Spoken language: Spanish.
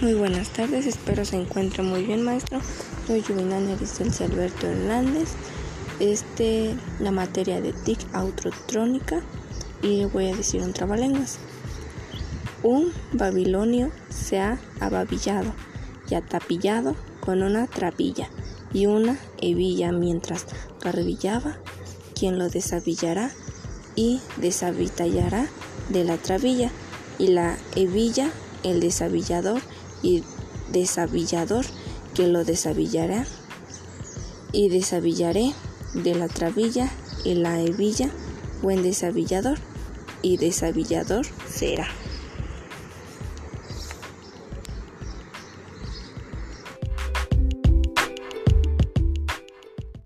Muy buenas tardes, espero se encuentre muy bien, maestro. Soy Juvenal Ericelsi Alberto Hernández. Este, la materia de TIC autotrónica y voy a decir un trabalenguas. Un babilonio se ha ababillado y atapillado con una trapilla y una hebilla mientras garbillaba, quien lo desabillará y desabitallará de la trabilla y la hebilla el desabillador y desabillador que lo desabillará y desabillaré de la trabilla y la hebilla buen desabillador y desabillador será.